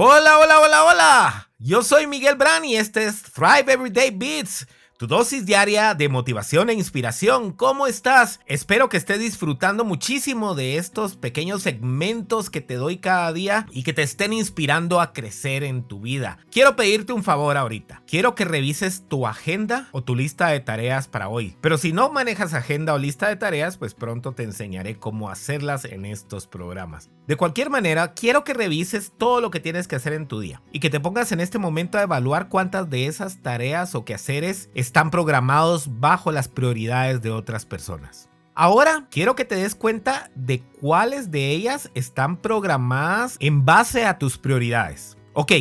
Hola, hola, hola, hola. Yo soy Miguel Brand y este es Thrive Everyday Beats tu dosis diaria de motivación e inspiración. ¿Cómo estás? Espero que estés disfrutando muchísimo de estos pequeños segmentos que te doy cada día y que te estén inspirando a crecer en tu vida. Quiero pedirte un favor ahorita. Quiero que revises tu agenda o tu lista de tareas para hoy. Pero si no manejas agenda o lista de tareas, pues pronto te enseñaré cómo hacerlas en estos programas. De cualquier manera, quiero que revises todo lo que tienes que hacer en tu día y que te pongas en este momento a evaluar cuántas de esas tareas o quehaceres están programados bajo las prioridades de otras personas. Ahora quiero que te des cuenta de cuáles de ellas están programadas en base a tus prioridades. Ok,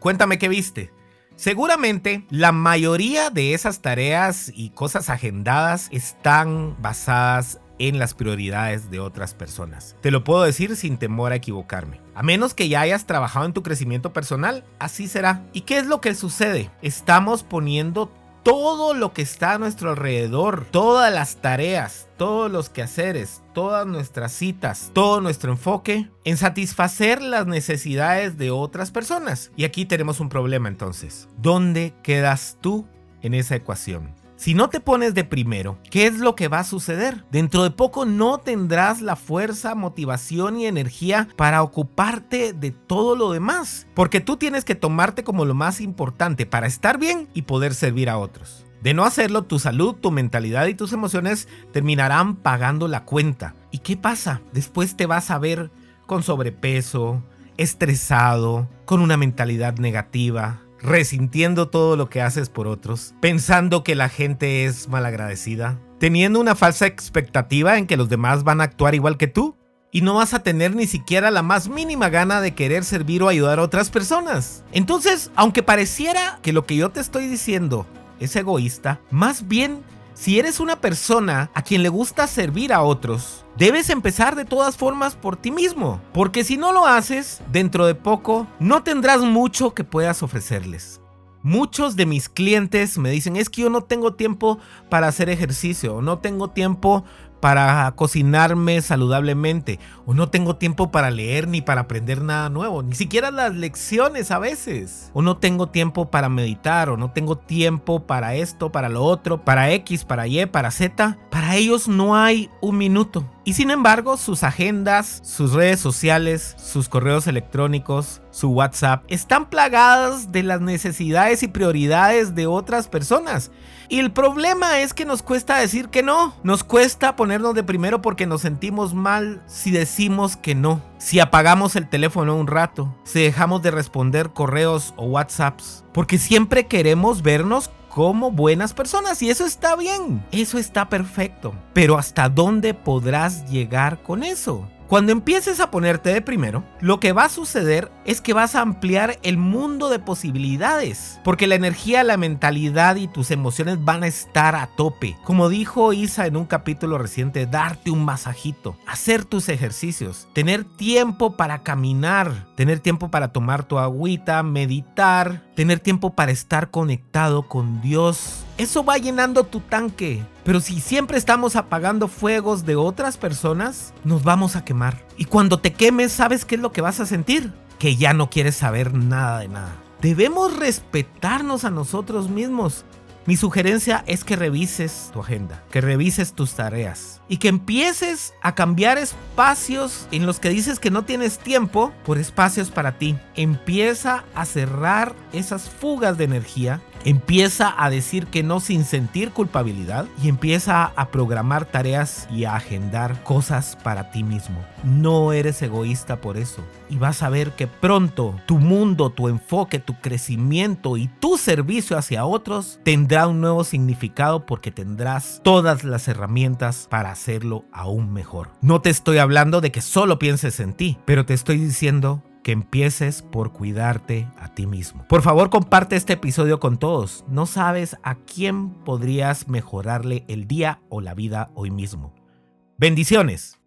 cuéntame qué viste. Seguramente la mayoría de esas tareas y cosas agendadas están basadas en las prioridades de otras personas. Te lo puedo decir sin temor a equivocarme. A menos que ya hayas trabajado en tu crecimiento personal, así será. ¿Y qué es lo que sucede? Estamos poniendo todo lo que está a nuestro alrededor, todas las tareas, todos los quehaceres, todas nuestras citas, todo nuestro enfoque en satisfacer las necesidades de otras personas. Y aquí tenemos un problema entonces. ¿Dónde quedas tú en esa ecuación? Si no te pones de primero, ¿qué es lo que va a suceder? Dentro de poco no tendrás la fuerza, motivación y energía para ocuparte de todo lo demás, porque tú tienes que tomarte como lo más importante para estar bien y poder servir a otros. De no hacerlo, tu salud, tu mentalidad y tus emociones terminarán pagando la cuenta. ¿Y qué pasa? Después te vas a ver con sobrepeso, estresado, con una mentalidad negativa, resintiendo todo lo que haces por otros, pensando que la gente es malagradecida, teniendo una falsa expectativa en que los demás van a actuar igual que tú y no vas a tener ni siquiera la más mínima gana de querer servir o ayudar a otras personas. Entonces, aunque pareciera que lo que yo te estoy diciendo es egoísta, más bien si eres una persona a quien le gusta servir a otros, debes empezar de todas formas por ti mismo, porque si no lo haces, dentro de poco no tendrás mucho que puedas ofrecerles. Muchos de mis clientes me dicen, es que yo no tengo tiempo para hacer ejercicio, no tengo tiempo para cocinarme saludablemente o no tengo tiempo para leer ni para aprender nada nuevo, ni siquiera las lecciones a veces. O no tengo tiempo para meditar o no tengo tiempo para esto, para lo otro, para X, para Y, para Z. Para ellos no hay un minuto. Y sin embargo, sus agendas, sus redes sociales, sus correos electrónicos, su WhatsApp, están plagadas de las necesidades y prioridades de otras personas. Y el problema es que nos cuesta decir que no. Nos cuesta ponernos de primero porque nos sentimos mal si decimos que no. Si apagamos el teléfono un rato, si dejamos de responder correos o WhatsApps. Porque siempre queremos vernos como buenas personas y eso está bien, eso está perfecto. Pero ¿hasta dónde podrás llegar con eso? Cuando empieces a ponerte de primero, lo que va a suceder es que vas a ampliar el mundo de posibilidades, porque la energía, la mentalidad y tus emociones van a estar a tope. Como dijo Isa en un capítulo reciente, darte un masajito, hacer tus ejercicios, tener tiempo para caminar, tener tiempo para tomar tu agüita, meditar, tener tiempo para estar conectado con Dios. Eso va llenando tu tanque. Pero si siempre estamos apagando fuegos de otras personas, nos vamos a quemar. Y cuando te quemes, ¿sabes qué es lo que vas a sentir? Que ya no quieres saber nada de nada. Debemos respetarnos a nosotros mismos. Mi sugerencia es que revises tu agenda, que revises tus tareas y que empieces a cambiar espacios en los que dices que no tienes tiempo por espacios para ti. Empieza a cerrar esas fugas de energía Empieza a decir que no sin sentir culpabilidad y empieza a programar tareas y a agendar cosas para ti mismo. No eres egoísta por eso y vas a ver que pronto tu mundo, tu enfoque, tu crecimiento y tu servicio hacia otros tendrá un nuevo significado porque tendrás todas las herramientas para hacerlo aún mejor. No te estoy hablando de que solo pienses en ti, pero te estoy diciendo que empieces por cuidarte a ti mismo. Por favor, comparte este episodio con todos. No sabes a quién podrías mejorarle el día o la vida hoy mismo. Bendiciones.